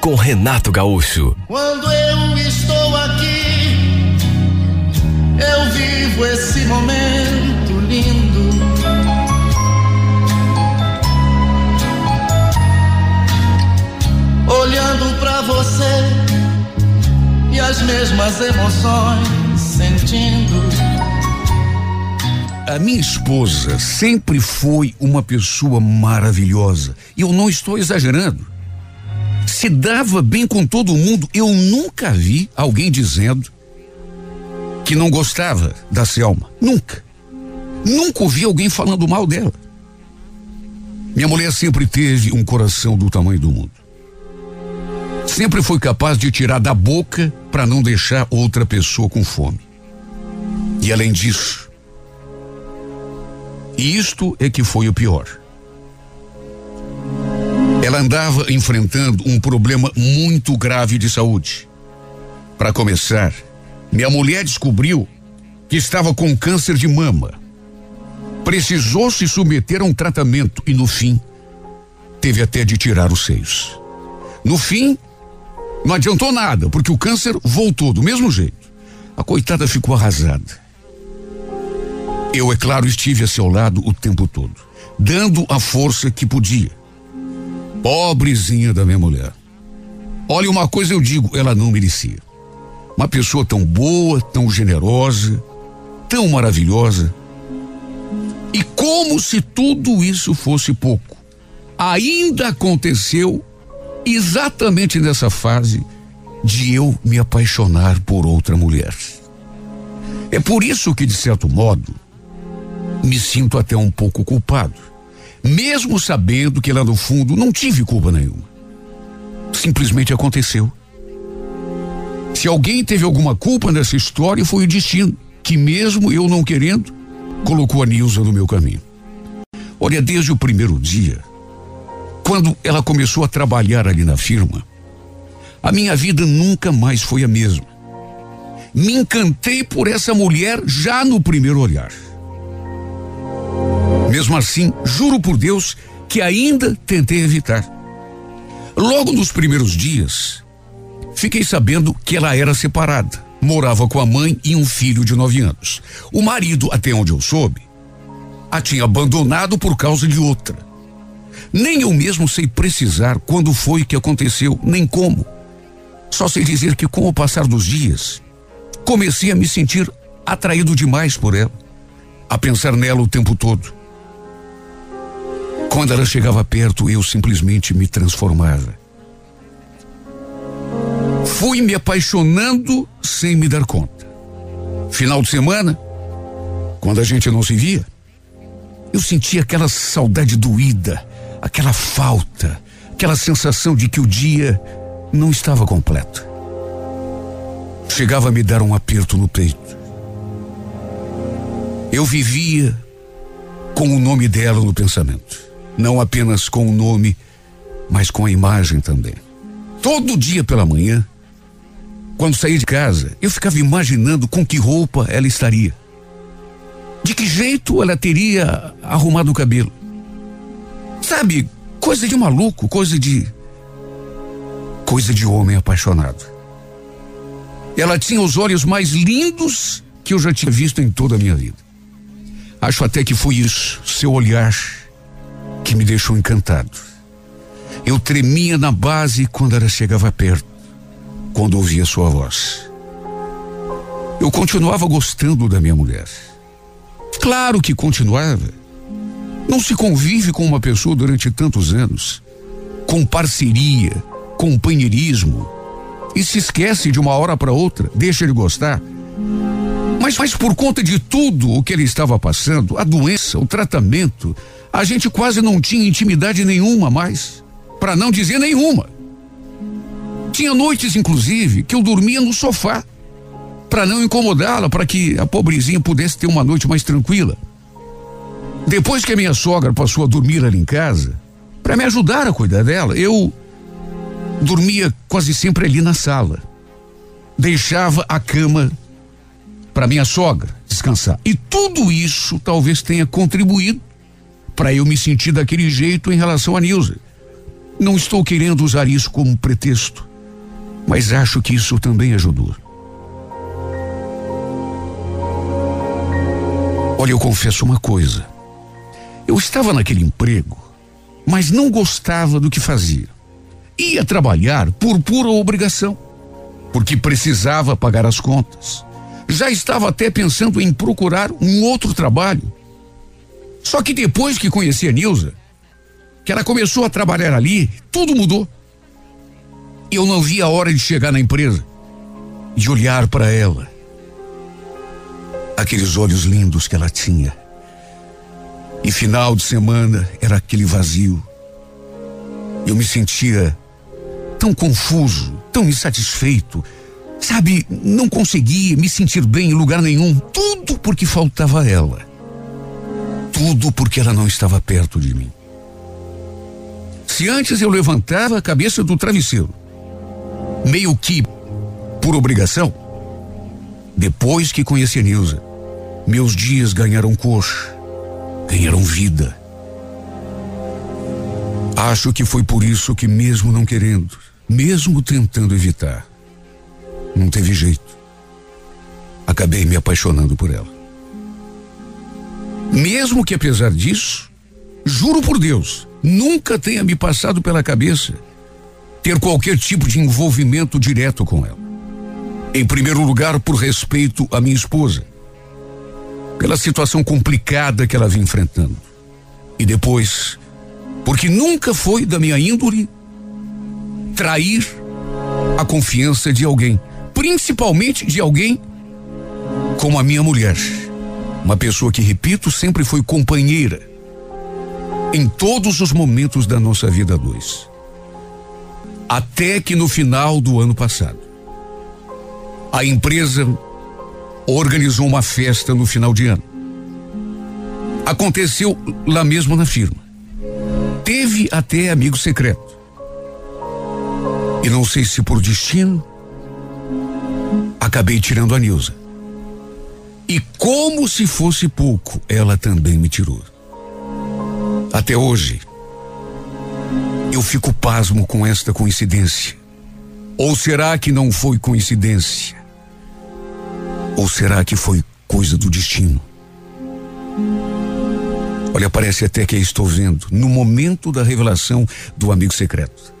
com Renato Gaúcho. Quando eu estou aqui, eu vivo esse momento lindo. Olhando pra você e as mesmas emoções sentindo. A minha esposa sempre foi uma pessoa maravilhosa. E eu não estou exagerando. Se dava bem com todo mundo. Eu nunca vi alguém dizendo que não gostava da Selma. Nunca. Nunca ouvi alguém falando mal dela. Minha mulher sempre teve um coração do tamanho do mundo. Sempre foi capaz de tirar da boca para não deixar outra pessoa com fome. E além disso, isto é que foi o pior. Ela andava enfrentando um problema muito grave de saúde. Para começar, minha mulher descobriu que estava com câncer de mama. Precisou se submeter a um tratamento e, no fim, teve até de tirar os seios. No fim, não adiantou nada, porque o câncer voltou do mesmo jeito. A coitada ficou arrasada. Eu, é claro, estive a seu lado o tempo todo, dando a força que podia. Pobrezinha da minha mulher. Olha, uma coisa eu digo, ela não merecia. Uma pessoa tão boa, tão generosa, tão maravilhosa. E como se tudo isso fosse pouco, ainda aconteceu exatamente nessa fase de eu me apaixonar por outra mulher. É por isso que, de certo modo, me sinto até um pouco culpado. Mesmo sabendo que lá no fundo não tive culpa nenhuma. Simplesmente aconteceu. Se alguém teve alguma culpa nessa história, foi o destino, que mesmo eu não querendo, colocou a Nilza no meu caminho. Olha, desde o primeiro dia, quando ela começou a trabalhar ali na firma, a minha vida nunca mais foi a mesma. Me encantei por essa mulher já no primeiro olhar. Mesmo assim, juro por Deus que ainda tentei evitar. Logo nos primeiros dias, fiquei sabendo que ela era separada. Morava com a mãe e um filho de nove anos. O marido, até onde eu soube, a tinha abandonado por causa de outra. Nem eu mesmo sei precisar quando foi que aconteceu, nem como. Só sei dizer que, com o passar dos dias, comecei a me sentir atraído demais por ela, a pensar nela o tempo todo. Quando ela chegava perto, eu simplesmente me transformava. Fui me apaixonando sem me dar conta. Final de semana, quando a gente não se via, eu sentia aquela saudade doída, aquela falta, aquela sensação de que o dia não estava completo. Chegava a me dar um aperto no peito. Eu vivia com o nome dela no pensamento. Não apenas com o nome, mas com a imagem também. Todo dia pela manhã, quando saía de casa, eu ficava imaginando com que roupa ela estaria. De que jeito ela teria arrumado o cabelo. Sabe, coisa de maluco, coisa de. coisa de homem apaixonado. Ela tinha os olhos mais lindos que eu já tinha visto em toda a minha vida. Acho até que foi isso, seu olhar, que me deixou encantado. Eu tremia na base quando ela chegava perto, quando ouvia sua voz. Eu continuava gostando da minha mulher. Claro que continuava. Não se convive com uma pessoa durante tantos anos, com parceria, companheirismo, e se esquece de uma hora para outra, deixa de gostar. Mas, mas por conta de tudo o que ele estava passando, a doença, o tratamento, a gente quase não tinha intimidade nenhuma mais, para não dizer nenhuma. Tinha noites, inclusive, que eu dormia no sofá, para não incomodá-la, para que a pobrezinha pudesse ter uma noite mais tranquila. Depois que a minha sogra passou a dormir ali em casa, para me ajudar a cuidar dela, eu dormia quase sempre ali na sala. Deixava a cama para minha sogra descansar. E tudo isso talvez tenha contribuído para eu me sentir daquele jeito em relação a Nilza. Não estou querendo usar isso como pretexto, mas acho que isso também ajudou. Olha, eu confesso uma coisa. Eu estava naquele emprego, mas não gostava do que fazia. Ia trabalhar por pura obrigação, porque precisava pagar as contas. Já estava até pensando em procurar um outro trabalho. Só que depois que conheci a Nilza, que ela começou a trabalhar ali, tudo mudou. Eu não via a hora de chegar na empresa, de olhar para ela aqueles olhos lindos que ela tinha. E final de semana era aquele vazio. Eu me sentia tão confuso, tão insatisfeito. Sabe, não conseguia me sentir bem em lugar nenhum. Tudo porque faltava ela. Tudo porque ela não estava perto de mim. Se antes eu levantava a cabeça do travesseiro, meio que por obrigação, depois que conheci a Nilza, meus dias ganharam cor, ganharam vida. Acho que foi por isso que, mesmo não querendo, mesmo tentando evitar, não teve jeito. Acabei me apaixonando por ela. Mesmo que, apesar disso, juro por Deus, nunca tenha me passado pela cabeça ter qualquer tipo de envolvimento direto com ela. Em primeiro lugar, por respeito à minha esposa pela situação complicada que ela vinha enfrentando. E depois, porque nunca foi da minha índole trair a confiança de alguém, principalmente de alguém como a minha mulher. Uma pessoa que, repito, sempre foi companheira em todos os momentos da nossa vida a dois. Até que no final do ano passado, a empresa organizou uma festa no final de ano. Aconteceu lá mesmo na firma. Teve até amigo secreto. E não sei se por destino, acabei tirando a Nilza. E como se fosse pouco, ela também me tirou. Até hoje, eu fico pasmo com esta coincidência. Ou será que não foi coincidência? Ou será que foi coisa do destino? Olha, parece até que estou vendo, no momento da revelação do amigo secreto,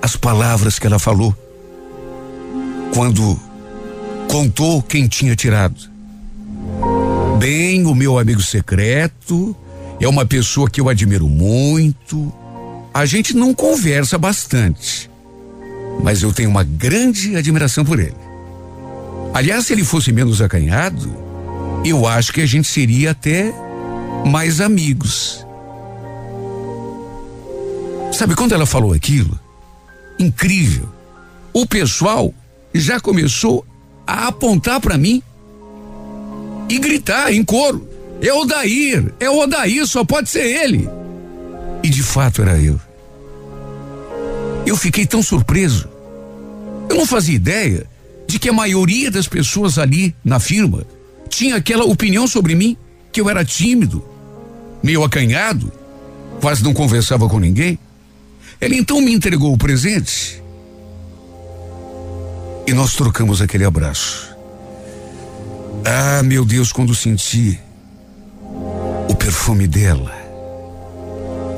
as palavras que ela falou, quando contou quem tinha tirado. Bem, o meu amigo secreto é uma pessoa que eu admiro muito. A gente não conversa bastante, mas eu tenho uma grande admiração por ele. Aliás, se ele fosse menos acanhado, eu acho que a gente seria até mais amigos. Sabe quando ela falou aquilo? Incrível. O pessoal já começou a apontar para mim e gritar em coro: é o Dair, é Odair, só pode ser ele. E de fato era eu. Eu fiquei tão surpreso. Eu não fazia ideia de que a maioria das pessoas ali na firma tinha aquela opinião sobre mim, que eu era tímido, meio acanhado, quase não conversava com ninguém. Ela então me entregou o presente e nós trocamos aquele abraço. Ah, meu Deus, quando senti o perfume dela,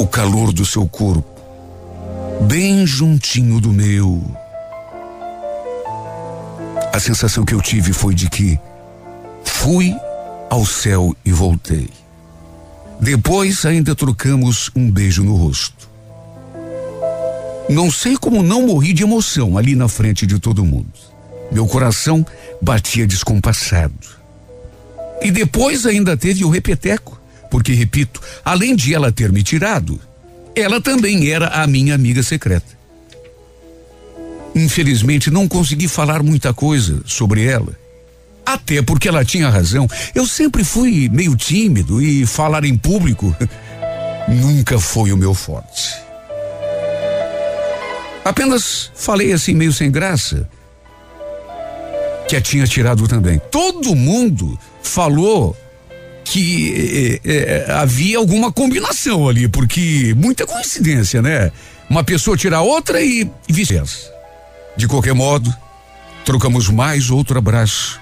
o calor do seu corpo, bem juntinho do meu a sensação que eu tive foi de que fui ao céu e voltei. Depois ainda trocamos um beijo no rosto. Não sei como não morri de emoção ali na frente de todo mundo. Meu coração batia descompassado. E depois ainda teve o repeteco, porque, repito, além de ela ter me tirado, ela também era a minha amiga secreta. Infelizmente, não consegui falar muita coisa sobre ela, Até porque ela tinha razão. Eu sempre fui meio tímido e falar em público nunca foi o meu forte. Apenas falei assim meio sem graça. Que a tinha tirado também. Todo mundo falou que eh, eh, havia alguma combinação ali, porque muita coincidência, né? Uma pessoa tira outra e, e vice-versa. De qualquer modo, trocamos mais outro abraço,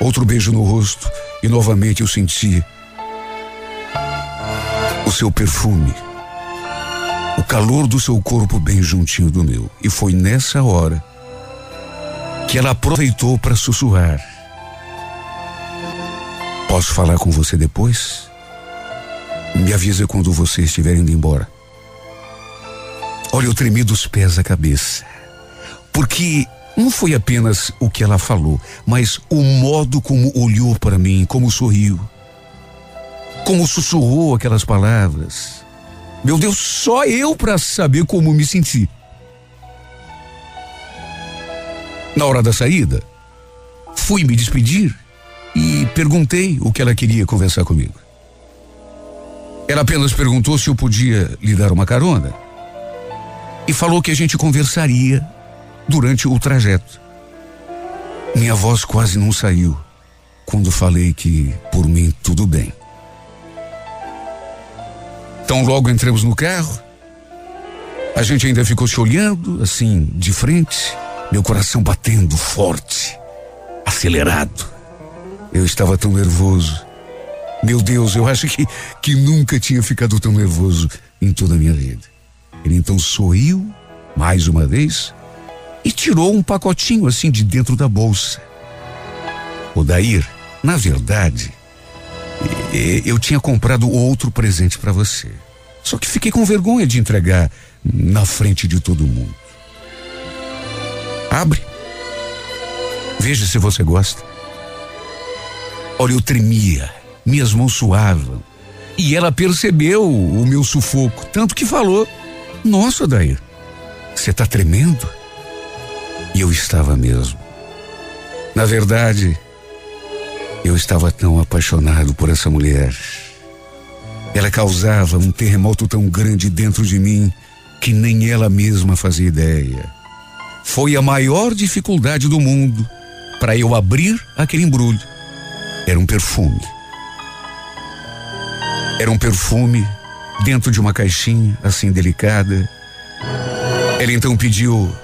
outro beijo no rosto e novamente eu senti o seu perfume, o calor do seu corpo bem juntinho do meu. E foi nessa hora que ela aproveitou para sussurrar. Posso falar com você depois? Me avisa quando você estiver indo embora. Olha, eu tremi dos pés à cabeça. Porque não foi apenas o que ela falou, mas o modo como olhou para mim, como sorriu, como sussurrou aquelas palavras. Meu Deus, só eu para saber como me senti. Na hora da saída, fui me despedir e perguntei o que ela queria conversar comigo. Ela apenas perguntou se eu podia lhe dar uma carona e falou que a gente conversaria durante o trajeto. Minha voz quase não saiu quando falei que por mim tudo bem. Então logo entramos no carro, a gente ainda ficou se olhando assim de frente, meu coração batendo forte, acelerado. Eu estava tão nervoso. Meu Deus, eu acho que, que nunca tinha ficado tão nervoso em toda a minha vida. Ele então sorriu mais uma vez e tirou um pacotinho assim de dentro da bolsa. O Dair, na verdade, eu tinha comprado outro presente para você. Só que fiquei com vergonha de entregar na frente de todo mundo. Abre. Veja se você gosta. Olha, eu tremia, minhas mãos suavam. E ela percebeu o meu sufoco, tanto que falou: Nossa, Dair, você está tremendo? E eu estava mesmo. Na verdade, eu estava tão apaixonado por essa mulher. Ela causava um terremoto tão grande dentro de mim que nem ela mesma fazia ideia. Foi a maior dificuldade do mundo para eu abrir aquele embrulho era um perfume. Era um perfume dentro de uma caixinha assim delicada. Ela então pediu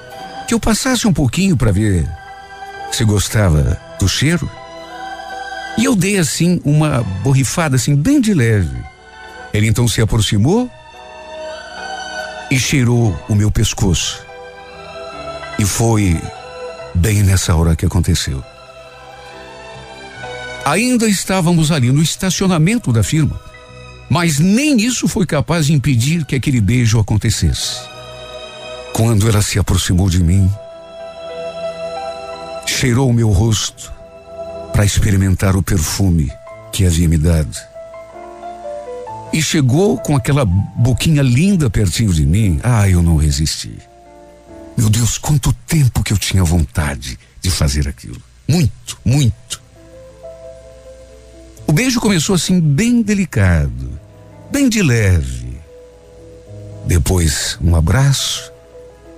que eu passasse um pouquinho para ver se gostava do cheiro. E eu dei assim uma borrifada assim bem de leve. Ele então se aproximou e cheirou o meu pescoço. E foi bem nessa hora que aconteceu. Ainda estávamos ali no estacionamento da firma, mas nem isso foi capaz de impedir que aquele beijo acontecesse. Quando ela se aproximou de mim, cheirou o meu rosto para experimentar o perfume que havia me dado. E chegou com aquela boquinha linda pertinho de mim. Ah, eu não resisti. Meu Deus, quanto tempo que eu tinha vontade de fazer aquilo. Muito, muito. Beijo começou assim, bem delicado, bem de leve. Depois, um abraço,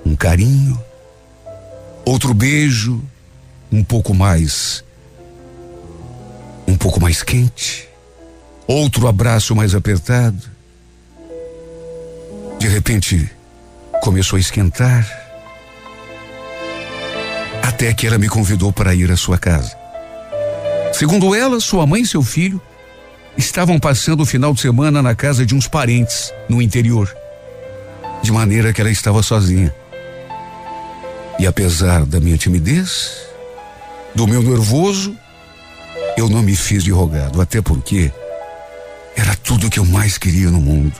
um carinho, outro beijo, um pouco mais. um pouco mais quente. Outro abraço mais apertado. De repente, começou a esquentar. Até que ela me convidou para ir à sua casa. Segundo ela, sua mãe e seu filho estavam passando o final de semana na casa de uns parentes no interior, de maneira que ela estava sozinha. E apesar da minha timidez, do meu nervoso, eu não me fiz de rogado, até porque era tudo o que eu mais queria no mundo.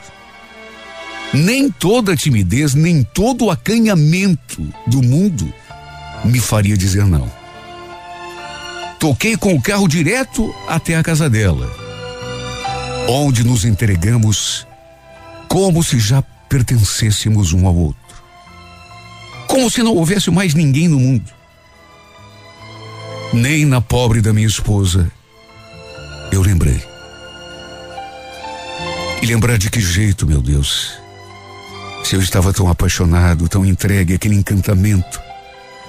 Nem toda timidez, nem todo o acanhamento do mundo me faria dizer não. Toquei com o carro direto até a casa dela, onde nos entregamos como se já pertencêssemos um ao outro. Como se não houvesse mais ninguém no mundo. nem na pobre da minha esposa eu lembrei. E lembrar de que jeito, meu Deus. Se eu estava tão apaixonado, tão entregue àquele encantamento.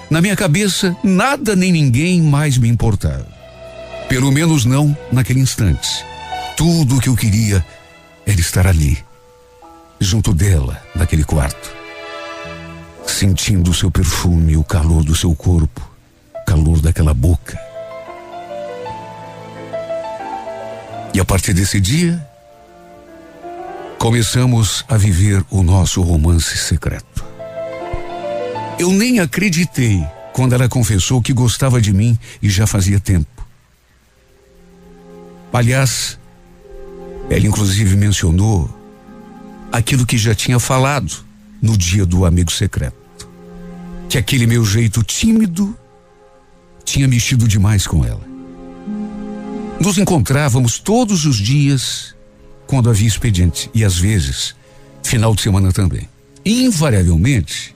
Na minha cabeça, nada nem ninguém mais me importava. Pelo menos não naquele instante. Tudo o que eu queria era estar ali, junto dela, naquele quarto. Sentindo o seu perfume, o calor do seu corpo, o calor daquela boca. E a partir desse dia, começamos a viver o nosso romance secreto. Eu nem acreditei quando ela confessou que gostava de mim e já fazia tempo. Aliás, ela inclusive mencionou aquilo que já tinha falado no dia do amigo secreto. Que aquele meu jeito tímido tinha mexido demais com ela. Nos encontrávamos todos os dias quando havia expediente e às vezes final de semana também. Invariavelmente,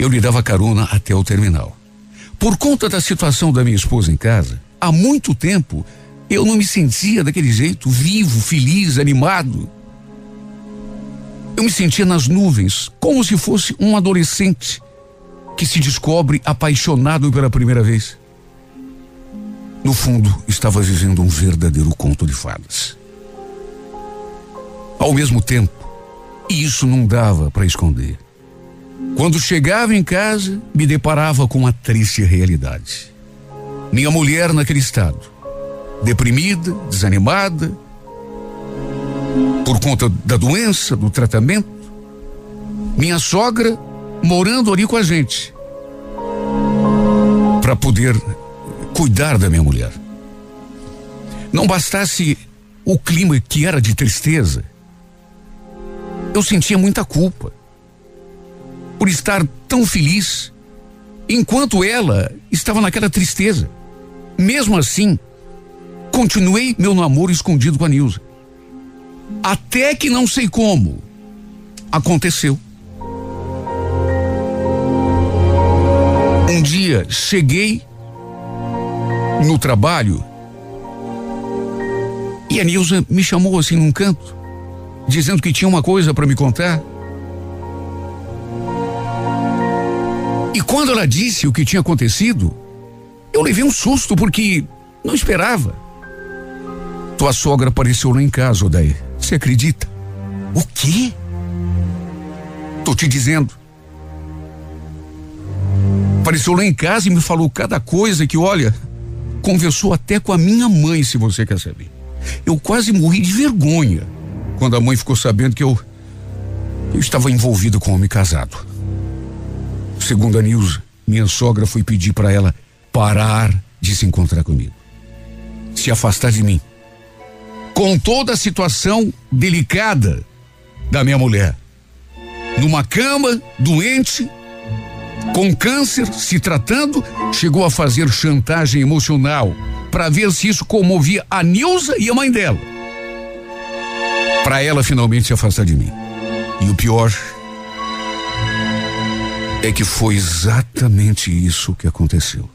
eu lhe dava carona até o terminal. Por conta da situação da minha esposa em casa, há muito tempo eu não me sentia daquele jeito, vivo, feliz, animado. Eu me sentia nas nuvens, como se fosse um adolescente que se descobre apaixonado pela primeira vez. No fundo, estava vivendo um verdadeiro conto de fadas. Ao mesmo tempo, isso não dava para esconder. Quando chegava em casa, me deparava com uma triste realidade. Minha mulher naquele estado, deprimida, desanimada, por conta da doença, do tratamento. Minha sogra morando ali com a gente, para poder cuidar da minha mulher. Não bastasse o clima que era de tristeza, eu sentia muita culpa por estar tão feliz enquanto ela estava naquela tristeza. Mesmo assim, continuei meu namoro escondido com a Nilza. Até que não sei como aconteceu. Um dia cheguei no trabalho e a Nilza me chamou assim num canto, dizendo que tinha uma coisa para me contar. E quando ela disse o que tinha acontecido, eu levei um susto porque não esperava. Tua sogra apareceu lá em casa, Odair. Você acredita? O quê? Tô te dizendo. Apareceu lá em casa e me falou cada coisa que, olha, conversou até com a minha mãe, se você quer saber. Eu quase morri de vergonha quando a mãe ficou sabendo que eu eu estava envolvido com um homem casado. Segundo a Nilza, minha sogra foi pedir para ela parar de se encontrar comigo, se afastar de mim. Com toda a situação delicada da minha mulher, numa cama, doente, com câncer, se tratando, chegou a fazer chantagem emocional para ver se isso comovia a Nilza e a mãe dela. Para ela finalmente se afastar de mim. E o pior é que foi exatamente isso que aconteceu.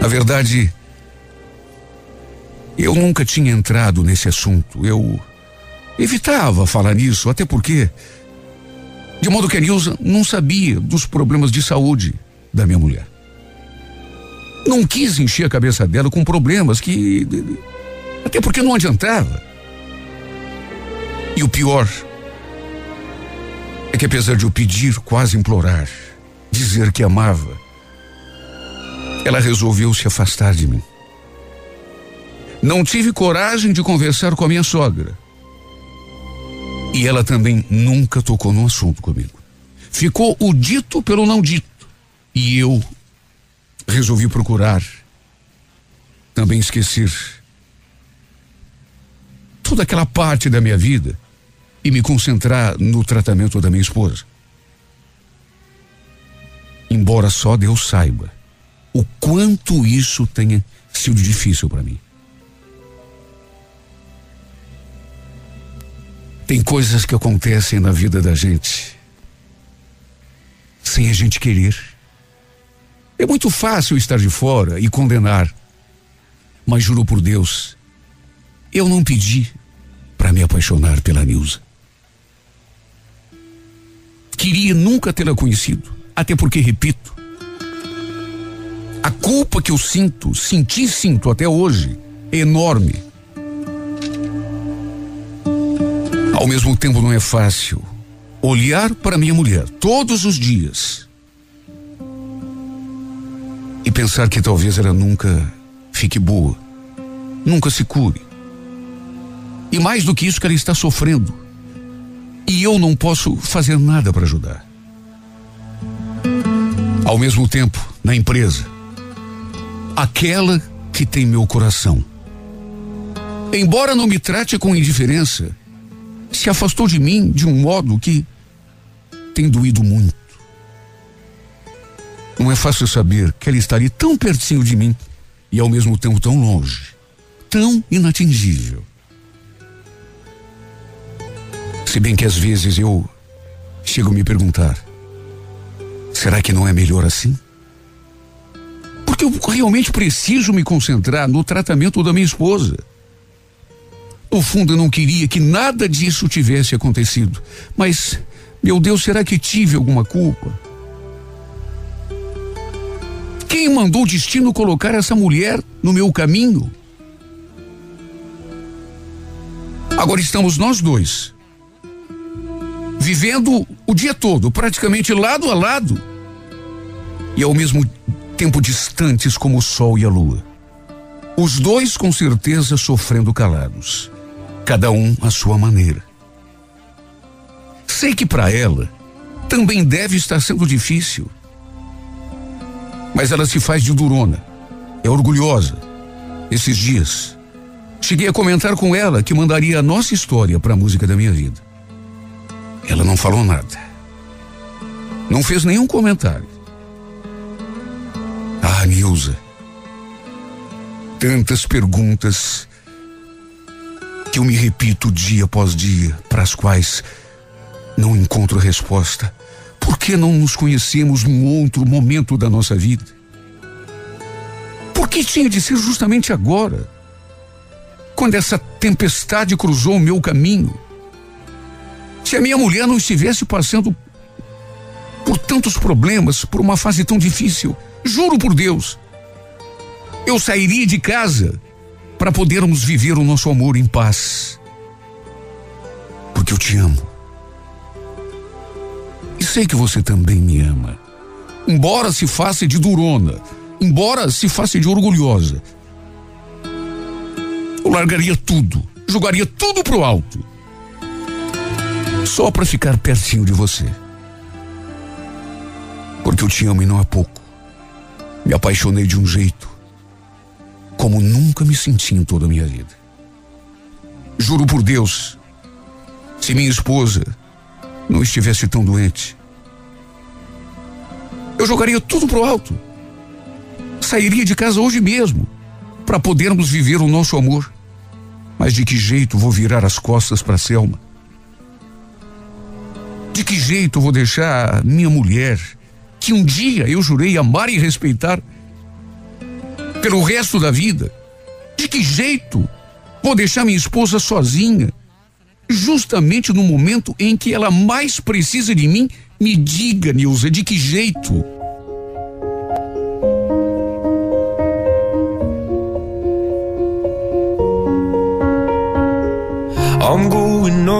Na verdade, eu nunca tinha entrado nesse assunto. Eu evitava falar nisso, até porque, de modo que a Nilza não sabia dos problemas de saúde da minha mulher. Não quis encher a cabeça dela com problemas que. Até porque não adiantava. E o pior é que apesar de eu pedir, quase implorar, dizer que amava, ela resolveu se afastar de mim. Não tive coragem de conversar com a minha sogra. E ela também nunca tocou no assunto comigo. Ficou o dito pelo não dito. E eu resolvi procurar também esquecer toda aquela parte da minha vida e me concentrar no tratamento da minha esposa. Embora só Deus saiba o quanto isso tenha sido difícil para mim. Tem coisas que acontecem na vida da gente sem a gente querer É muito fácil estar de fora e condenar. Mas juro por Deus, eu não pedi para me apaixonar pela Nilza. Queria nunca tê-la conhecido, até porque, repito, a culpa que eu sinto, senti e sinto até hoje, é enorme. Ao mesmo tempo, não é fácil olhar para minha mulher todos os dias e pensar que talvez ela nunca fique boa, nunca se cure. E mais do que isso, que ela está sofrendo. E eu não posso fazer nada para ajudar. Ao mesmo tempo, na empresa, aquela que tem meu coração. Embora não me trate com indiferença, se afastou de mim de um modo que tem doído muito. Não é fácil saber que ela estaria tão pertinho de mim e ao mesmo tempo tão longe, tão inatingível. Se bem que às vezes eu chego a me perguntar: será que não é melhor assim? Porque eu realmente preciso me concentrar no tratamento da minha esposa. No fundo, eu não queria que nada disso tivesse acontecido. Mas, meu Deus, será que tive alguma culpa? Quem mandou o destino colocar essa mulher no meu caminho? Agora estamos nós dois, vivendo o dia todo, praticamente lado a lado, e ao mesmo tempo distantes como o sol e a lua. Os dois com certeza sofrendo calados, cada um à sua maneira. Sei que para ela também deve estar sendo difícil, mas ela se faz de durona, é orgulhosa. Esses dias, cheguei a comentar com ela que mandaria a nossa história para a música da minha vida. Ela não falou nada. Não fez nenhum comentário. Ah, Nilza. Tantas perguntas que eu me repito dia após dia, para as quais não encontro resposta. Por que não nos conhecemos num outro momento da nossa vida? Por que tinha de ser justamente agora? Quando essa tempestade cruzou o meu caminho? Se a minha mulher não estivesse passando por tantos problemas, por uma fase tão difícil, juro por Deus, eu sairia de casa para podermos viver o nosso amor em paz. Porque eu te amo. E sei que você também me ama. Embora se faça de durona, embora se faça de orgulhosa, eu largaria tudo, jogaria tudo pro alto só para ficar pertinho de você. Porque eu te amo e não há pouco. Me apaixonei de um jeito como nunca me senti em toda a minha vida. Juro por Deus, se minha esposa não estivesse tão doente, eu jogaria tudo pro alto. Sairia de casa hoje mesmo para podermos viver o nosso amor. Mas de que jeito vou virar as costas para Selma? De que jeito vou deixar minha mulher, que um dia eu jurei amar e respeitar, pelo resto da vida? De que jeito vou deixar minha esposa sozinha, justamente no momento em que ela mais precisa de mim? Me diga, Nilza, de que jeito?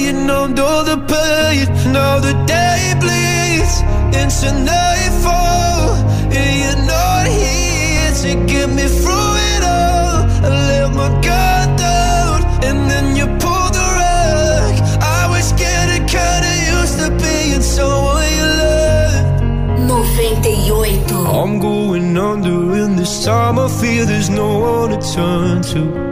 numbed all the pain. Now the day bleeds into nightfall, and you're not here to get me through it all. I let my guard down, and then you pulled the rug. I was getting kinda used to being someone you loved. 98 98. I'm going under, and this time I fear there's no one to turn to.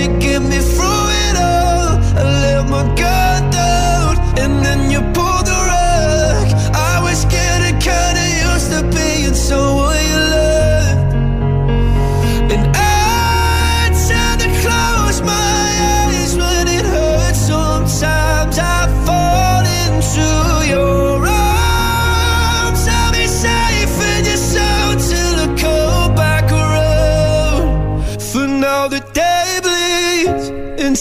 to get me through it all. I let my guard down, and then you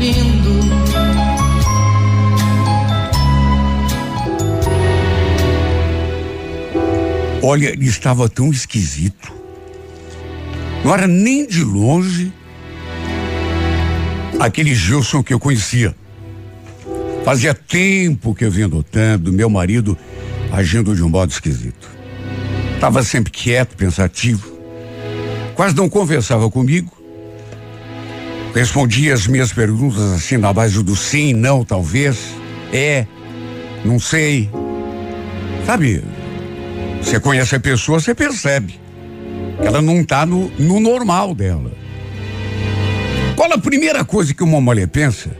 lindo. Olha, ele estava tão esquisito. Não era nem de longe aquele Gilson que eu conhecia. Fazia tempo que eu vinha notando meu marido agindo de um modo esquisito. Estava sempre quieto, pensativo. Quase não conversava comigo. Respondia as minhas perguntas assim na base do sim, não, talvez, é, não sei. Sabe, você conhece a pessoa, você percebe. que Ela não está no, no normal dela. Qual a primeira coisa que uma mulher pensa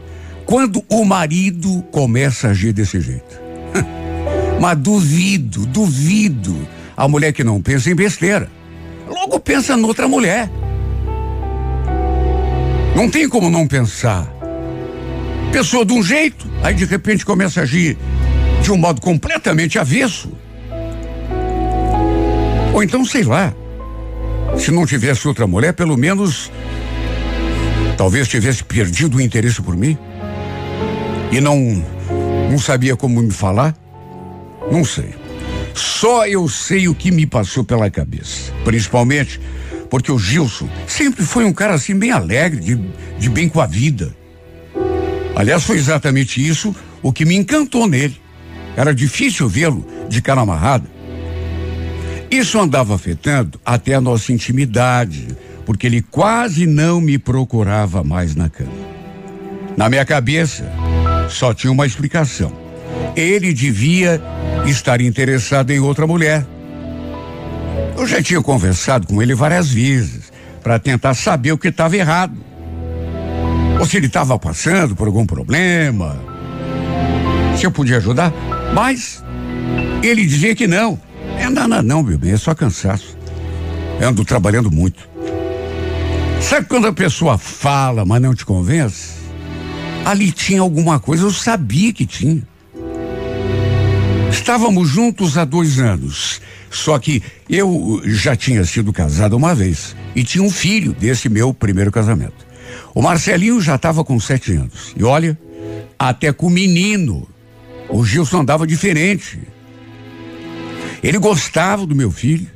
quando o marido começa a agir desse jeito? Mas duvido, duvido. A mulher que não pensa em besteira. Logo pensa noutra mulher. Não tem como não pensar. Pessoa de um jeito, aí de repente começa a agir de um modo completamente avesso. Ou então, sei lá, se não tivesse outra mulher, pelo menos talvez tivesse perdido o interesse por mim e não não sabia como me falar. Não sei. Só eu sei o que me passou pela cabeça, principalmente porque o Gilson sempre foi um cara assim bem alegre, de, de bem com a vida. Aliás, foi exatamente isso o que me encantou nele. Era difícil vê-lo de cara amarrada. Isso andava afetando até a nossa intimidade, porque ele quase não me procurava mais na cama. Na minha cabeça, só tinha uma explicação. Ele devia estar interessado em outra mulher. Eu já tinha conversado com ele várias vezes para tentar saber o que estava errado. Ou se ele estava passando por algum problema. Se eu podia ajudar. Mas ele dizia que não. É nada não, meu bem, é só cansaço. Eu ando trabalhando muito. Sabe quando a pessoa fala, mas não te convence? Ali tinha alguma coisa, eu sabia que tinha. Estávamos juntos há dois anos. Só que eu já tinha sido casado uma vez e tinha um filho desse meu primeiro casamento. O Marcelinho já estava com sete anos. E olha, Até com o menino. O Gilson andava diferente. Ele gostava do meu filho.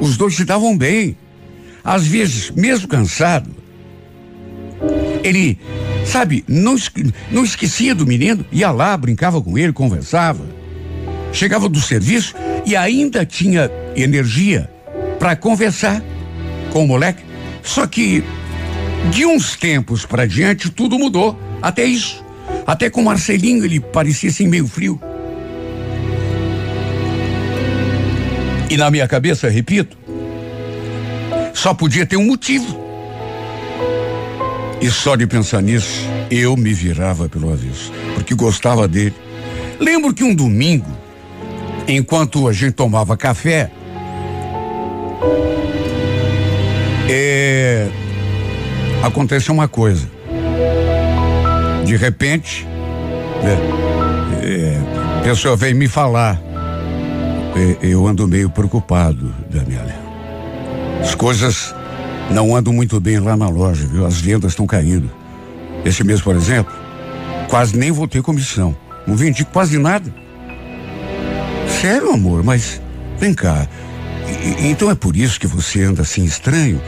Os dois se davam bem. Às vezes, mesmo cansado, ele, sabe, não, não esquecia do menino, ia lá, brincava com ele, conversava. Chegava do serviço e ainda tinha energia para conversar com o moleque. Só que de uns tempos para diante tudo mudou, até isso. Até com o Marcelinho ele parecia assim meio frio. E na minha cabeça, repito, só podia ter um motivo. E só de pensar nisso, eu me virava pelo avesso, porque gostava dele. Lembro que um domingo, enquanto a gente tomava café, é, aconteceu uma coisa. De repente, é, é, a pessoa veio me falar. É, eu ando meio preocupado, Daniela. As coisas não andam muito bem lá na loja, viu? As vendas estão caindo. Esse mês, por exemplo, quase nem vou ter comissão. Não vendi quase nada. Sério, amor, mas vem cá. E, então é por isso que você anda assim estranho?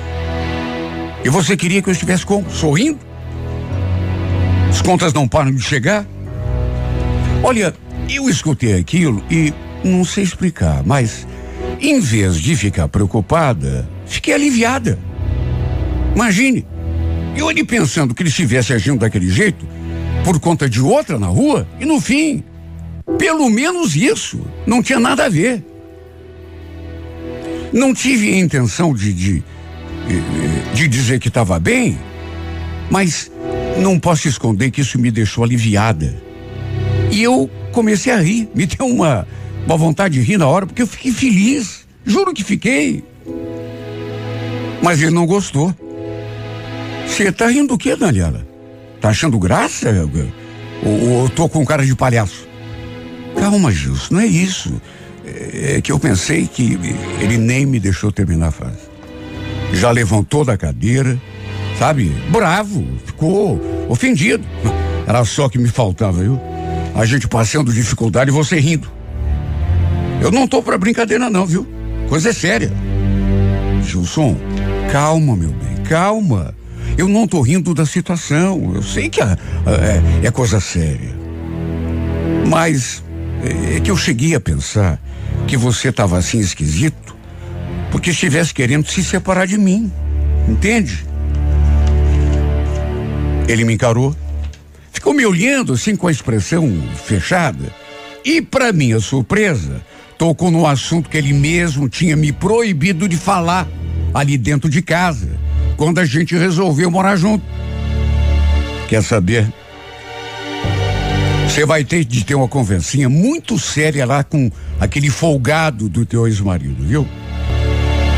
E você queria que eu estivesse como? Sorrindo? As contas não param de chegar? Olha, eu escutei aquilo e não sei explicar, mas em vez de ficar preocupada, fiquei aliviada. Imagine, eu ali pensando que ele estivesse agindo daquele jeito por conta de outra na rua e no fim, pelo menos isso, não tinha nada a ver. Não tive a intenção de, de, de dizer que estava bem, mas não posso esconder que isso me deixou aliviada. E eu comecei a rir, me deu uma, uma vontade de rir na hora, porque eu fiquei feliz. Juro que fiquei. Mas ele não gostou. Você tá rindo do que, Daniela? Tá achando graça? Ou, ou eu tô com cara de palhaço? Calma, Gilson, não é isso. É, é que eu pensei que ele nem me deixou terminar a frase. Já levantou da cadeira, sabe? Bravo, ficou ofendido. Era só que me faltava, viu? A gente passando dificuldade e você rindo. Eu não tô pra brincadeira, não, viu? Coisa é séria. Gilson, calma, meu bem, calma. Eu não tô rindo da situação. Eu sei que é, é, é coisa séria. Mas é, que eu cheguei a pensar que você estava assim esquisito porque estivesse querendo se separar de mim. Entende? Ele me encarou, ficou me olhando assim com a expressão fechada e, para minha surpresa, tocou no assunto que ele mesmo tinha me proibido de falar ali dentro de casa, quando a gente resolveu morar junto. Quer saber? Você vai ter de ter uma conversinha muito séria lá com aquele folgado do teu ex-marido, viu?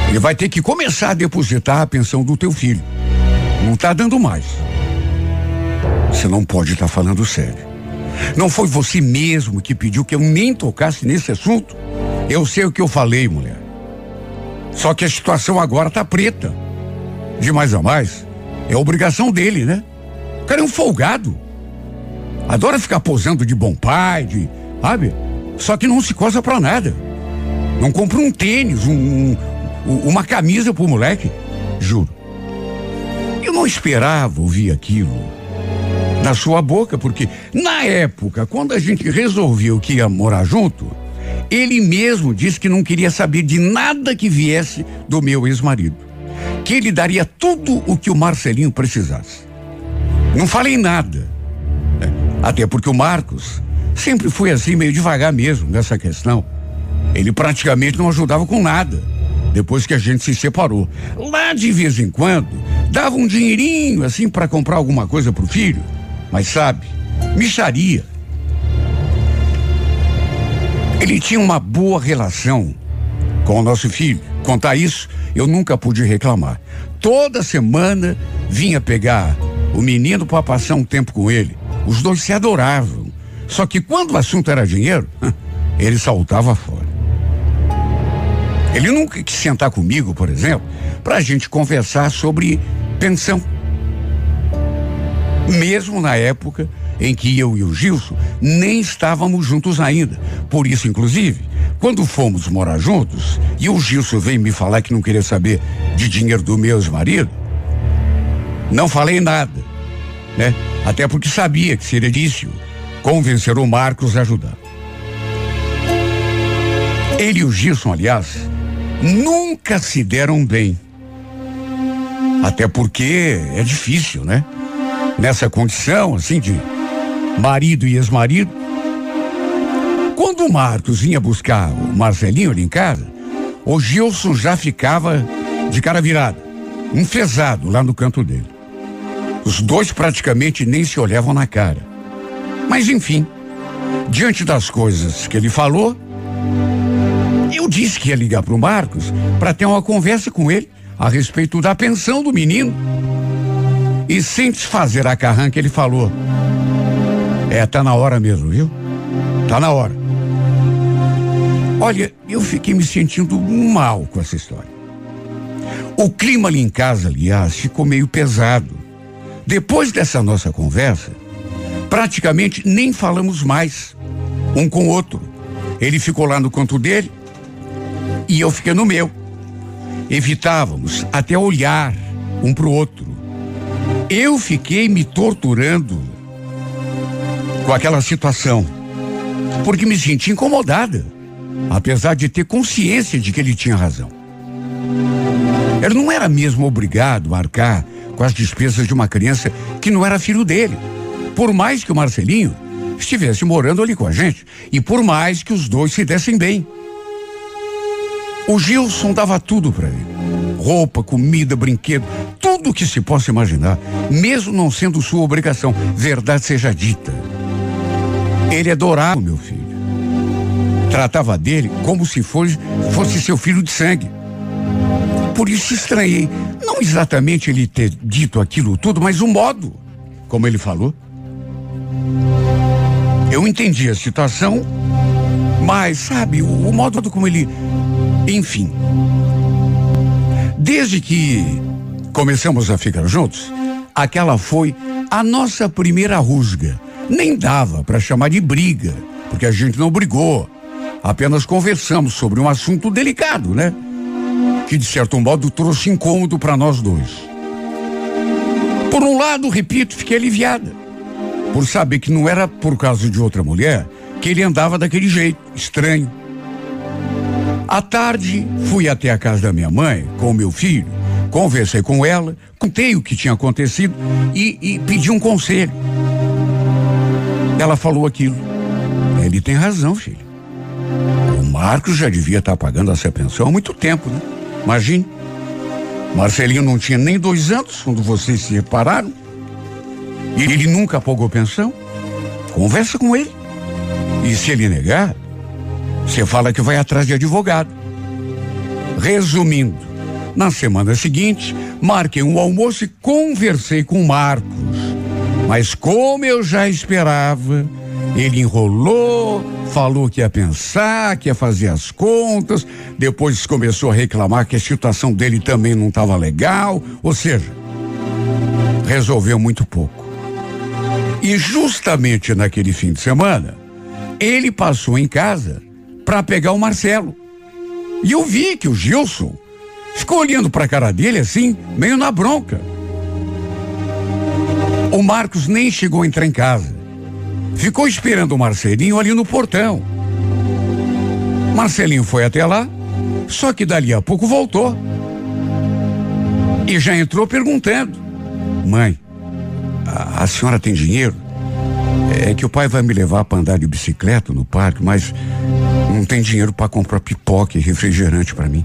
Ele vai ter que começar a depositar a pensão do teu filho. Não tá dando mais. Você não pode estar tá falando sério. Não foi você mesmo que pediu que eu nem tocasse nesse assunto? Eu sei o que eu falei, mulher. Só que a situação agora tá preta. De mais a mais, é obrigação dele, né? O cara é um folgado. Adora ficar posando de bom pai, de. Sabe? Só que não se coça pra nada. Não compra um tênis, um, um, uma camisa pro moleque. Juro. Eu não esperava ouvir aquilo da sua boca, porque na época, quando a gente resolveu que ia morar junto, ele mesmo disse que não queria saber de nada que viesse do meu ex-marido. Que ele daria tudo o que o Marcelinho precisasse. Não falei nada. Até porque o Marcos sempre foi assim, meio devagar mesmo nessa questão. Ele praticamente não ajudava com nada depois que a gente se separou. Lá de vez em quando, dava um dinheirinho assim para comprar alguma coisa pro filho. Mas sabe, micharia. Ele tinha uma boa relação com o nosso filho. Contar isso, eu nunca pude reclamar. Toda semana vinha pegar o menino para passar um tempo com ele. Os dois se adoravam. Só que quando o assunto era dinheiro, ele saltava fora. Ele nunca quis sentar comigo, por exemplo, para a gente conversar sobre pensão. Mesmo na época em que eu e o Gilson nem estávamos juntos ainda. Por isso, inclusive, quando fomos morar juntos e o Gilson veio me falar que não queria saber de dinheiro do meu ex-marido, não falei nada, né? Até porque sabia que seria difícil convencer o Marcos a ajudar. Ele e o Gilson, aliás, nunca se deram bem. Até porque é difícil, né? Nessa condição, assim, de marido e ex-marido. Quando o Marcos vinha buscar o Marcelinho ali em casa, o Gilson já ficava de cara virada, enfesado lá no canto dele. Os dois praticamente nem se olhavam na cara. Mas enfim, diante das coisas que ele falou, eu disse que ia ligar para o Marcos para ter uma conversa com ele a respeito da pensão do menino. E sem desfazer a carranca, ele falou: É, tá na hora mesmo, viu? Tá na hora. Olha, eu fiquei me sentindo mal com essa história. O clima ali em casa, aliás, ficou meio pesado. Depois dessa nossa conversa, praticamente nem falamos mais um com o outro. Ele ficou lá no canto dele e eu fiquei no meu. Evitávamos até olhar um para o outro. Eu fiquei me torturando com aquela situação, porque me senti incomodada, apesar de ter consciência de que ele tinha razão. Ele não era mesmo obrigado a arcar com as despesas de uma criança que não era filho dele. Por mais que o Marcelinho estivesse morando ali com a gente e por mais que os dois se dessem bem. O Gilson dava tudo para ele: roupa, comida, brinquedo, tudo que se possa imaginar, mesmo não sendo sua obrigação. Verdade seja dita. Ele adorava o meu filho. Tratava dele como se fosse, fosse seu filho de sangue. Por isso estranhei, não exatamente ele ter dito aquilo tudo, mas o modo como ele falou. Eu entendi a situação, mas sabe, o, o modo como ele enfim. Desde que começamos a ficar juntos, aquela foi a nossa primeira rusga. Nem dava para chamar de briga, porque a gente não brigou. Apenas conversamos sobre um assunto delicado, né? Que de certo modo trouxe incômodo para nós dois. Por um lado, repito, fiquei aliviada. Por saber que não era por causa de outra mulher que ele andava daquele jeito, estranho à tarde, fui até a casa da minha mãe com meu filho, conversei com ela, contei o que tinha acontecido e, e pedi um conselho. Ela falou aquilo. Ele tem razão, filho. O Marcos já devia estar pagando essa pensão há muito tempo, né? Imagine. Marcelinho não tinha nem dois anos quando vocês se separaram. E ele nunca pagou pensão. Conversa com ele. E se ele negar, você fala que vai atrás de advogado. Resumindo, na semana seguinte, marquei um almoço e conversei com Marcos. Mas como eu já esperava, ele enrolou, falou que ia pensar, que ia fazer as contas, depois começou a reclamar que a situação dele também não estava legal, ou seja, resolveu muito pouco. E justamente naquele fim de semana, ele passou em casa para pegar o Marcelo. E eu vi que o Gilson ficou olhando para a cara dele assim, meio na bronca. O Marcos nem chegou a entrar em casa. Ficou esperando o Marcelinho ali no portão. Marcelinho foi até lá, só que dali a pouco voltou. E já entrou perguntando: Mãe, a, a senhora tem dinheiro? É que o pai vai me levar para andar de bicicleta no parque, mas não tem dinheiro para comprar pipoca e refrigerante para mim.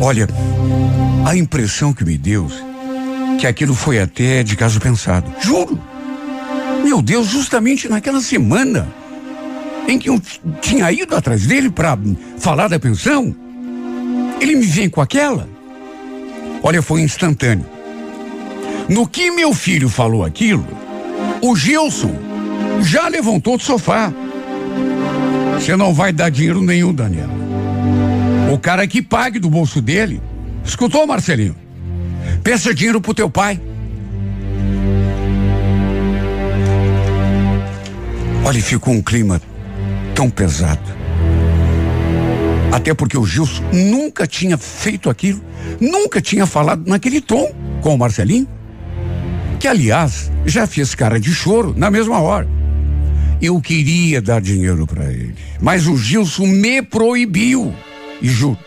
Olha, a impressão que me deu que aquilo foi até de caso pensado. Juro. Meu Deus, justamente naquela semana em que eu tinha ido atrás dele para falar da pensão, ele me vem com aquela. Olha, foi instantâneo. No que meu filho falou aquilo, o Gilson já levantou do sofá. Você não vai dar dinheiro nenhum, Daniel. O cara que pague do bolso dele. Escutou, Marcelinho? Peça dinheiro pro teu pai. Olha, ficou um clima tão pesado. Até porque o Gilson nunca tinha feito aquilo, nunca tinha falado naquele tom com o Marcelinho, que aliás já fez cara de choro na mesma hora. Eu queria dar dinheiro para ele, mas o Gilson me proibiu. E juro,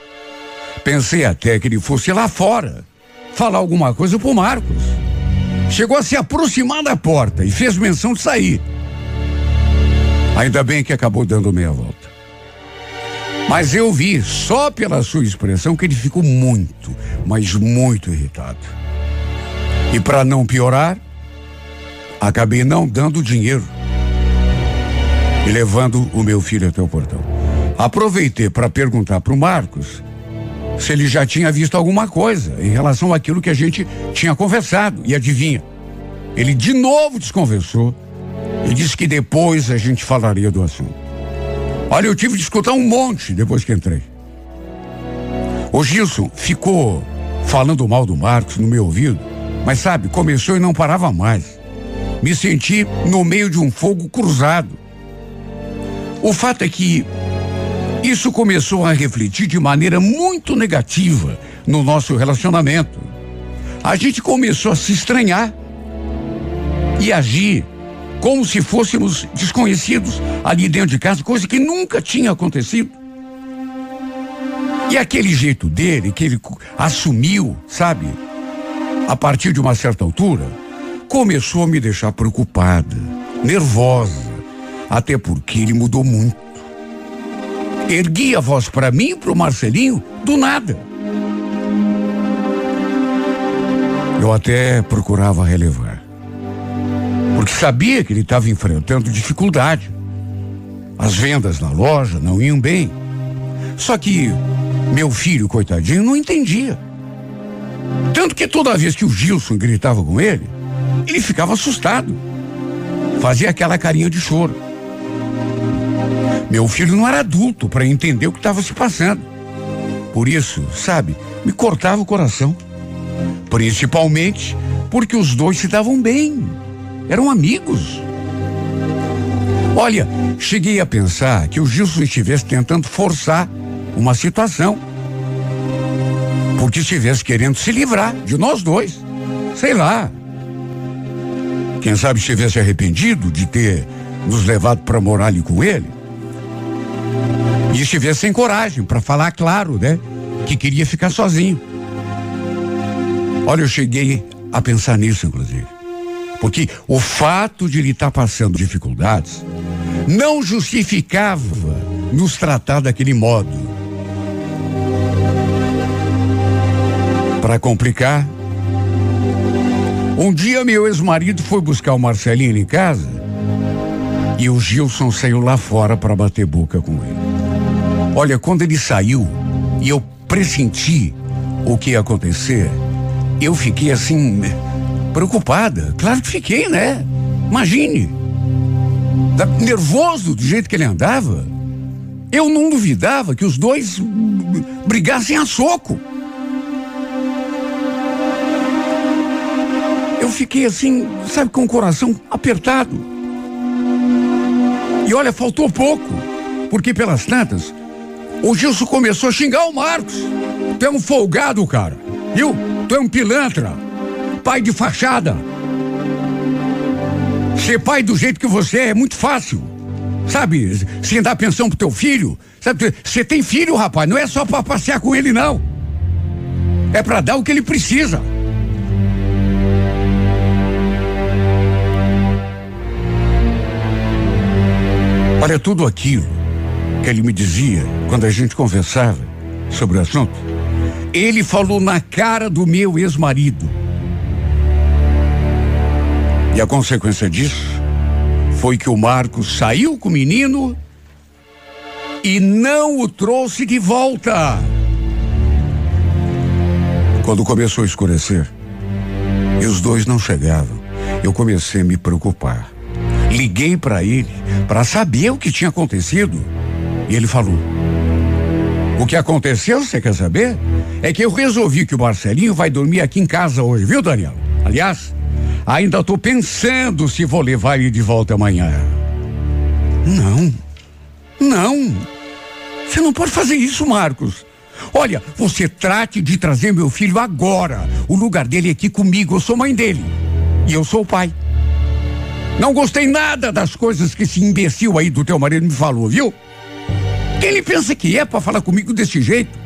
pensei até que ele fosse lá fora falar alguma coisa pro Marcos. Chegou a se aproximar da porta e fez menção de sair. Ainda bem que acabou dando meia volta. Mas eu vi, só pela sua expressão, que ele ficou muito, mas muito irritado. E para não piorar, acabei não dando dinheiro e levando o meu filho até o portão. Aproveitei para perguntar para o Marcos se ele já tinha visto alguma coisa em relação àquilo que a gente tinha conversado. E adivinha? Ele de novo desconversou e disse que depois a gente falaria do assunto. Olha, eu tive de escutar um monte depois que entrei. O Gilson ficou falando mal do Marcos no meu ouvido, mas sabe, começou e não parava mais. Me senti no meio de um fogo cruzado. O fato é que isso começou a refletir de maneira muito negativa no nosso relacionamento. A gente começou a se estranhar e agir como se fôssemos desconhecidos ali dentro de casa, coisa que nunca tinha acontecido. E aquele jeito dele, que ele assumiu, sabe, a partir de uma certa altura, começou a me deixar preocupada, nervosa, até porque ele mudou muito ergui a voz para mim e para o Marcelinho do nada. Eu até procurava relevar, porque sabia que ele estava enfrentando dificuldade. As vendas na loja não iam bem. Só que meu filho, coitadinho, não entendia. Tanto que toda vez que o Gilson gritava com ele, ele ficava assustado. Fazia aquela carinha de choro. Meu filho não era adulto para entender o que estava se passando. Por isso, sabe, me cortava o coração. Principalmente porque os dois se davam bem. Eram amigos. Olha, cheguei a pensar que o Gilson estivesse tentando forçar uma situação. Porque estivesse querendo se livrar de nós dois. Sei lá. Quem sabe estivesse arrependido de ter nos levado para morar ali com ele. E estivesse sem coragem para falar claro, né? Que queria ficar sozinho. Olha, eu cheguei a pensar nisso, inclusive. Porque o fato de ele estar tá passando dificuldades não justificava nos tratar daquele modo. Para complicar, um dia meu ex-marido foi buscar o Marcelinho em casa e o Gilson saiu lá fora para bater boca com ele. Olha, quando ele saiu e eu pressenti o que ia acontecer, eu fiquei assim, preocupada. Claro que fiquei, né? Imagine. nervoso do jeito que ele andava. Eu não duvidava que os dois brigassem a soco. Eu fiquei assim, sabe, com o coração apertado. E olha, faltou pouco, porque pelas tantas, o Gilson começou a xingar o Marcos. Tu é um folgado, cara. Viu? Tu é um pilantra. Pai de fachada. Ser pai do jeito que você é é muito fácil. Sabe? Sem dar pensão pro teu filho. Sabe? Você tem filho, rapaz. Não é só pra passear com ele, não. É pra dar o que ele precisa. Olha, tudo aquilo que ele me dizia quando a gente conversava sobre o assunto, ele falou na cara do meu ex-marido. E a consequência disso foi que o Marcos saiu com o menino e não o trouxe de volta. Quando começou a escurecer e os dois não chegavam, eu comecei a me preocupar. Liguei para ele para saber o que tinha acontecido. E ele falou: O que aconteceu, você quer saber? É que eu resolvi que o Marcelinho vai dormir aqui em casa hoje, viu, Daniel? Aliás, ainda estou pensando se vou levar ele de volta amanhã. Não. Não. Você não pode fazer isso, Marcos. Olha, você trate de trazer meu filho agora. O lugar dele é aqui comigo. Eu sou mãe dele. E eu sou o pai. Não gostei nada das coisas que esse imbecil aí do teu marido me falou, viu? Quem ele pensa que é para falar comigo desse jeito?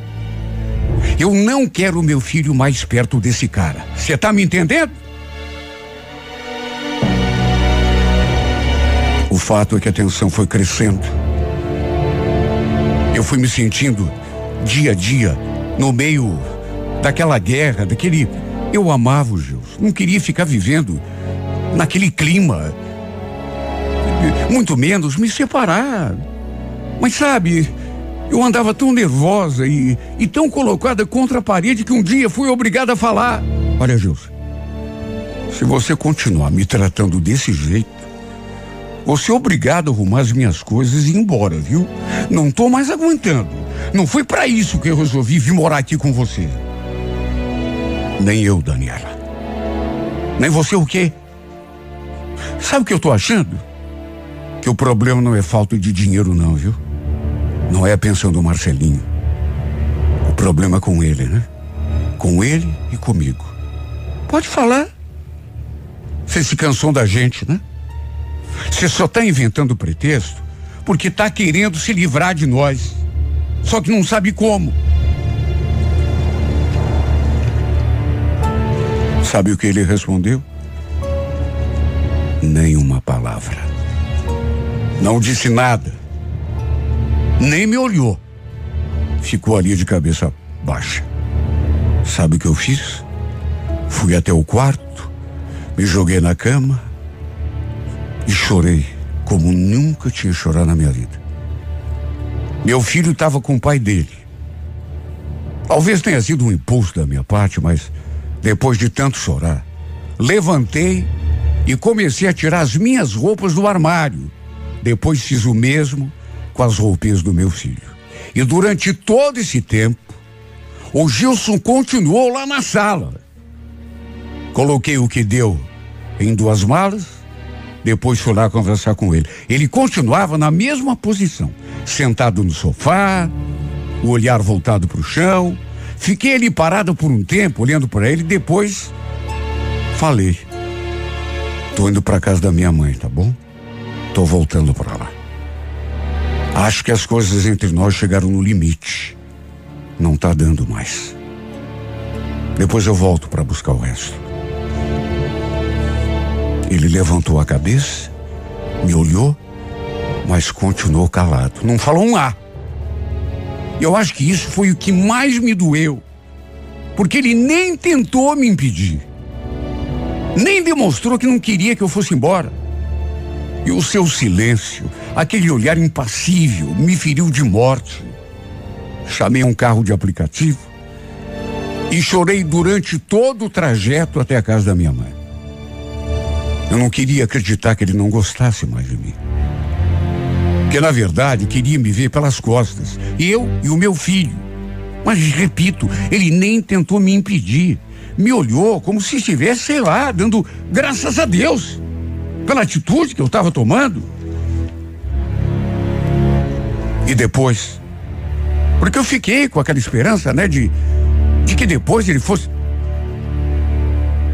Eu não quero meu filho mais perto desse cara. Você tá me entendendo? Fato é que a tensão foi crescendo. Eu fui me sentindo dia a dia no meio daquela guerra, daquele. Eu amava o Gilson, não queria ficar vivendo naquele clima. Muito menos me separar. Mas sabe, eu andava tão nervosa e, e tão colocada contra a parede que um dia fui obrigada a falar. Olha, Gilson, se você continuar me tratando desse jeito, você é obrigado a arrumar as minhas coisas e ir embora, viu? Não tô mais aguentando. Não foi para isso que eu resolvi vir morar aqui com você. Nem eu, Daniela. Nem você o quê? Sabe o que eu tô achando? Que o problema não é falta de dinheiro, não, viu? Não é a pensão do Marcelinho. O problema é com ele, né? Com ele e comigo. Pode falar. Você se cansou da gente, né? Você só está inventando pretexto porque está querendo se livrar de nós. Só que não sabe como. Sabe o que ele respondeu? Nenhuma palavra. Não disse nada. Nem me olhou. Ficou ali de cabeça baixa. Sabe o que eu fiz? Fui até o quarto, me joguei na cama e chorei como nunca tinha chorado na minha vida. Meu filho estava com o pai dele. Talvez tenha sido um impulso da minha parte, mas depois de tanto chorar, levantei e comecei a tirar as minhas roupas do armário. Depois fiz o mesmo com as roupinhas do meu filho. E durante todo esse tempo, o Gilson continuou lá na sala. Coloquei o que deu em duas malas, depois fui lá conversar com ele. Ele continuava na mesma posição, sentado no sofá, o olhar voltado para o chão. Fiquei ali parado por um tempo, olhando para ele, depois falei. Tô indo para casa da minha mãe, tá bom? Tô voltando para lá. Acho que as coisas entre nós chegaram no limite. Não tá dando mais. Depois eu volto para buscar o resto. Ele levantou a cabeça, me olhou, mas continuou calado. Não falou um A. Eu acho que isso foi o que mais me doeu. Porque ele nem tentou me impedir. Nem demonstrou que não queria que eu fosse embora. E o seu silêncio, aquele olhar impassível, me feriu de morte. Chamei um carro de aplicativo e chorei durante todo o trajeto até a casa da minha mãe. Eu não queria acreditar que ele não gostasse mais de mim. Que na verdade queria me ver pelas costas, eu e o meu filho. Mas repito, ele nem tentou me impedir. Me olhou como se estivesse, sei lá, dando graças a Deus pela atitude que eu estava tomando. E depois, porque eu fiquei com aquela esperança, né, de, de que depois ele fosse.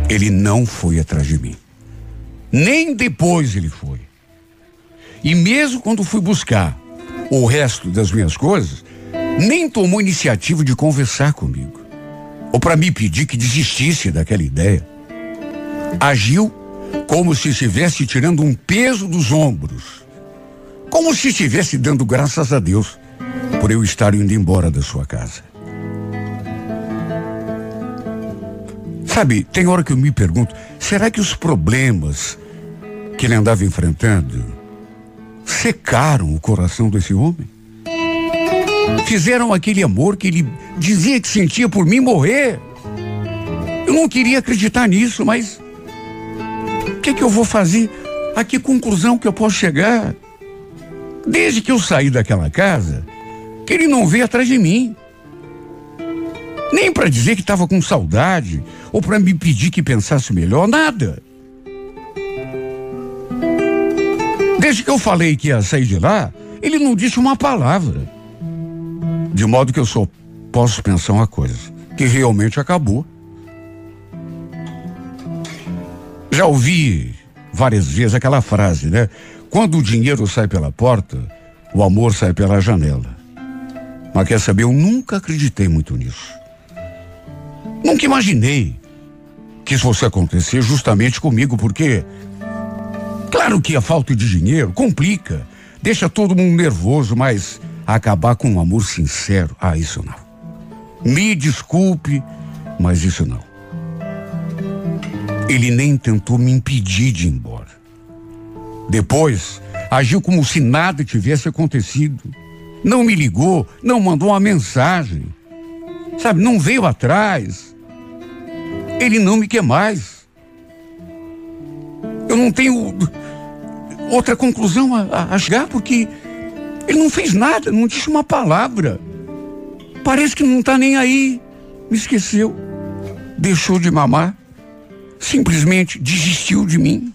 Ele não foi atrás de mim. Nem depois ele foi. E mesmo quando fui buscar o resto das minhas coisas, nem tomou iniciativa de conversar comigo. Ou para me pedir que desistisse daquela ideia. Agiu como se estivesse tirando um peso dos ombros. Como se estivesse dando graças a Deus por eu estar indo embora da sua casa. Sabe, tem hora que eu me pergunto, será que os problemas que ele andava enfrentando secaram o coração desse homem? Fizeram aquele amor que ele dizia que sentia por mim morrer. Eu não queria acreditar nisso, mas que, que eu vou fazer? A que conclusão que eu posso chegar? Desde que eu saí daquela casa, que ele não veio atrás de mim. Nem para dizer que estava com saudade, ou para me pedir que pensasse melhor, nada. Desde que eu falei que ia sair de lá, ele não disse uma palavra. De modo que eu só posso pensar uma coisa: que realmente acabou. Já ouvi várias vezes aquela frase, né? Quando o dinheiro sai pela porta, o amor sai pela janela. Mas quer saber, eu nunca acreditei muito nisso. Nunca imaginei que isso fosse acontecer justamente comigo, porque claro que a falta de dinheiro complica, deixa todo mundo nervoso, mas acabar com um amor sincero, ah, isso não. Me desculpe, mas isso não. Ele nem tentou me impedir de ir embora. Depois, agiu como se nada tivesse acontecido. Não me ligou, não mandou uma mensagem. Sabe, não veio atrás. Ele não me quer mais. Eu não tenho outra conclusão a, a chegar, porque ele não fez nada, não disse uma palavra. Parece que não está nem aí. Me esqueceu. Deixou de mamar. Simplesmente desistiu de mim.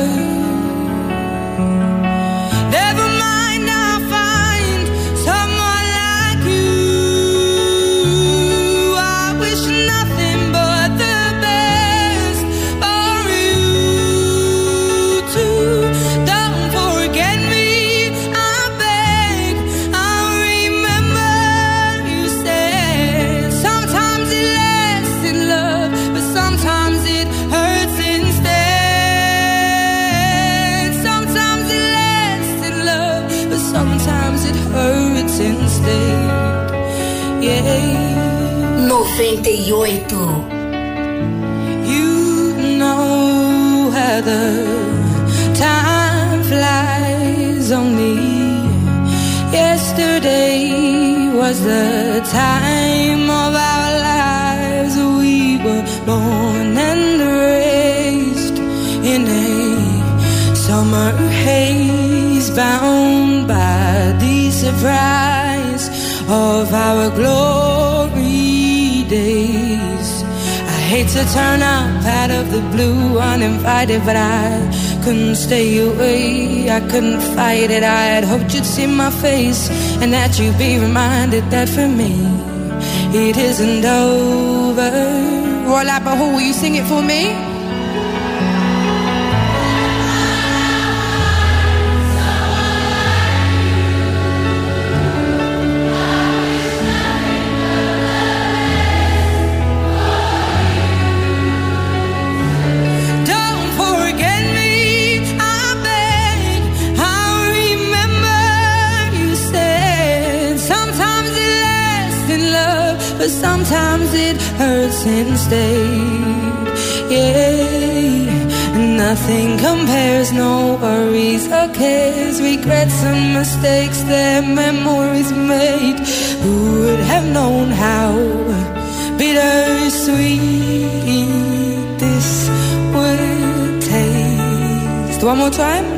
The time of our lives. We were born and raised in a summer haze, bound by the surprise of our glory days. I hate to turn up out of the blue uninvited, but I couldn't stay away. I couldn't fight it. I had hoped you'd see my face and that you'd be reminded that for me it isn't over. Roy Lapahoo, will you sing it for me? Hurts instead. Yeah, nothing compares, no worries or cares, regrets and mistakes that memories made. Who would have known how bittersweet this would taste? One more time.